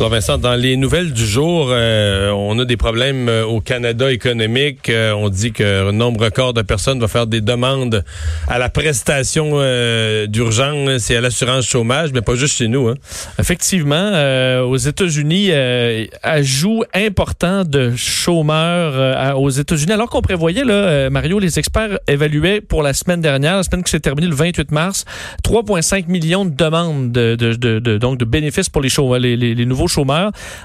Alors Vincent, dans les nouvelles du jour, euh, on a des problèmes euh, au Canada économique. Euh, on dit que un nombre record de personnes va faire des demandes à la prestation d'urgence et à l'assurance chômage, mais pas juste chez nous. Hein. Effectivement, aux États-Unis, ajout important de chômeurs aux États-Unis. Alors qu'on prévoyait, là, Mario, les experts évaluaient pour la semaine dernière, la semaine qui s'est terminée le 28 mars, 3,5 millions de demandes de, de, de, donc de bénéfices pour les, chômeurs, les nouveaux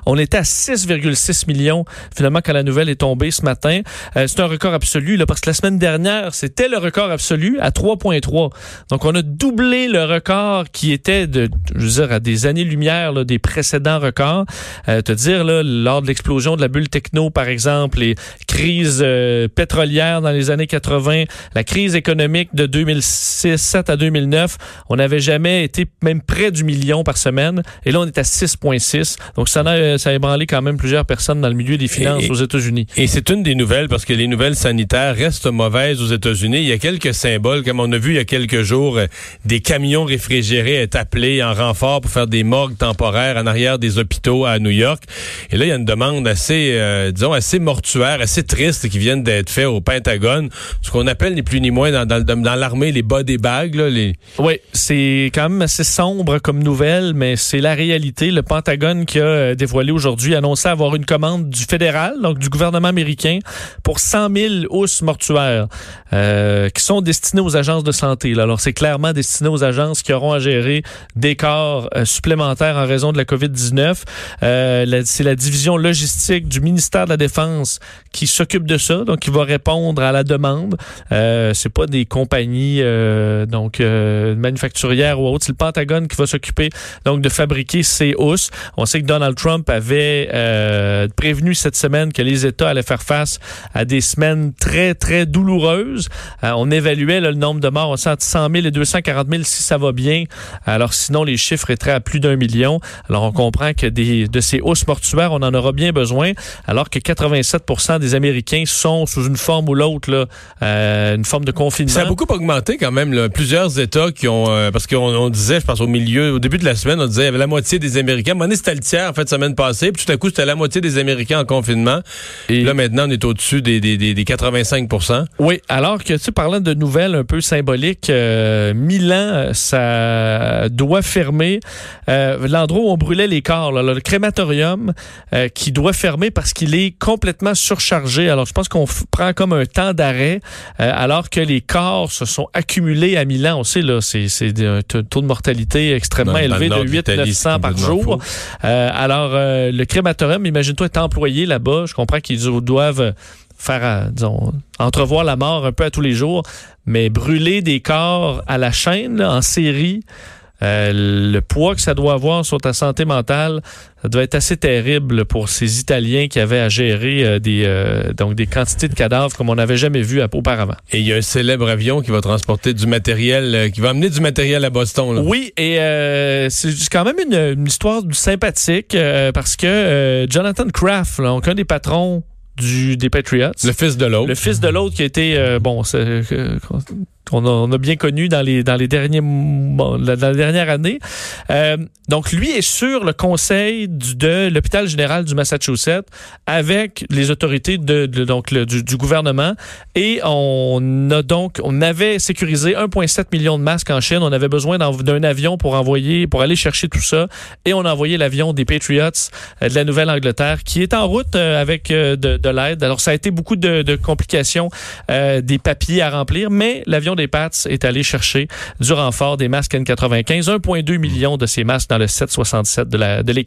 On était à 6,6 millions finalement quand la nouvelle est tombée ce matin. Euh, c'est un record absolu là, parce que la semaine dernière, c'était le record absolu à 3,3. Donc on a doublé le record qui était de, je veux dire, à des années-lumière des précédents records. Euh, te dire, là, lors de l'explosion de la bulle techno, par exemple, les crises euh, pétrolières dans les années 80, la crise économique de 2006 à 2009, on n'avait jamais été même près du million par semaine. Et là, on est à 6,6. Donc, ça a, ça a ébranlé quand même plusieurs personnes dans le milieu des finances aux États-Unis. Et c'est une des nouvelles parce que les nouvelles sanitaires restent mauvaises aux États-Unis. Il y a quelques symboles, comme on a vu il y a quelques jours, euh, des camions réfrigérés être appelés en renfort pour faire des morgues temporaires en arrière des hôpitaux à New York. Et là, il y a une demande assez, euh, disons, assez mortuaire, assez triste qui vient d'être faite au Pentagone. Ce qu'on appelle ni plus ni moins dans, dans, dans l'armée les body bags. Là, les... Oui, c'est quand même assez sombre comme nouvelle, mais c'est la réalité. Le Pentagone qui a euh, dévoilé aujourd'hui, annoncé avoir une commande du fédéral, donc du gouvernement américain, pour 100 000 housses mortuaires euh, qui sont destinées aux agences de santé. Alors, c'est clairement destiné aux agences qui auront à gérer des corps euh, supplémentaires en raison de la COVID-19. c'est la division logistique du ministère de la Défense qui s'occupe de ça, donc qui va répondre à la demande. c'est pas des compagnies donc manufacturières ou autres, c'est le Pentagone qui va s'occuper donc de fabriquer ces housses. On que Donald Trump avait euh, prévenu cette semaine que les États allaient faire face à des semaines très, très douloureuses. Euh, on évaluait le nombre de morts, on sent 100 000 et 240 000 si ça va bien. Alors sinon, les chiffres étaient à plus d'un million. Alors on comprend que des, de ces hausses mortuaires, on en aura bien besoin, alors que 87% des Américains sont sous une forme ou l'autre, euh, une forme de confinement. Ça a beaucoup augmenté quand même. Là. Plusieurs États qui ont... Euh, parce qu'on disait, je pense au milieu, au début de la semaine, on disait la moitié des Américains tiers en fait semaine passée, puis tout à coup c'était la moitié des Américains en confinement. Et là maintenant on est au-dessus des, des, des, 85 Oui, alors que tu parlant de nouvelles un peu symboliques, euh, Milan ça doit fermer euh, l'endroit où on brûlait les corps, le crématorium euh, qui doit fermer parce qu'il est complètement surchargé. Alors je pense qu'on prend comme un temps d'arrêt alors que les corps se sont accumulés à Milan. On sait là c'est un taux de mortalité extrêmement élevé de 8 900 par jour. Euh, alors, euh, le crématorium, imagine-toi, est employé là-bas. Je comprends qu'ils doivent faire, euh, entrevoir la mort un peu à tous les jours, mais brûler des corps à la chaîne, en série, le poids que ça doit avoir sur ta santé mentale, ça doit être assez terrible pour ces Italiens qui avaient à gérer euh, des euh, donc des quantités de cadavres comme on n'avait jamais vu auparavant. Et il y a un célèbre avion qui va transporter du matériel, euh, qui va amener du matériel à Boston. Là. Oui, et c'est quand même une, histoire sympathique parce que Jonathan Kraft, là, donc un des patrons du, des Patriots. Le fils de l'autre. Le fils de l'autre qui a été, bon, on a, bien connu dans les dans les derniers dans la dernière année. Euh, donc lui est sur le conseil de l'hôpital général du Massachusetts avec les autorités de, donc du, gouvernement et on a donc on avait sécurisé 1,7 million de masques en Chine. On avait besoin d'un avion pour envoyer pour aller chercher tout ça et on a envoyé l'avion des Patriots euh, de la Nouvelle-Angleterre qui est en route euh, avec de, de l'aide. Alors ça a été beaucoup de, de complications, des papiers à remplir, mais l'avion des des Pats est allé chercher du renfort des masques N95, 1,2 million de ces masques dans le 767 de l'équipe.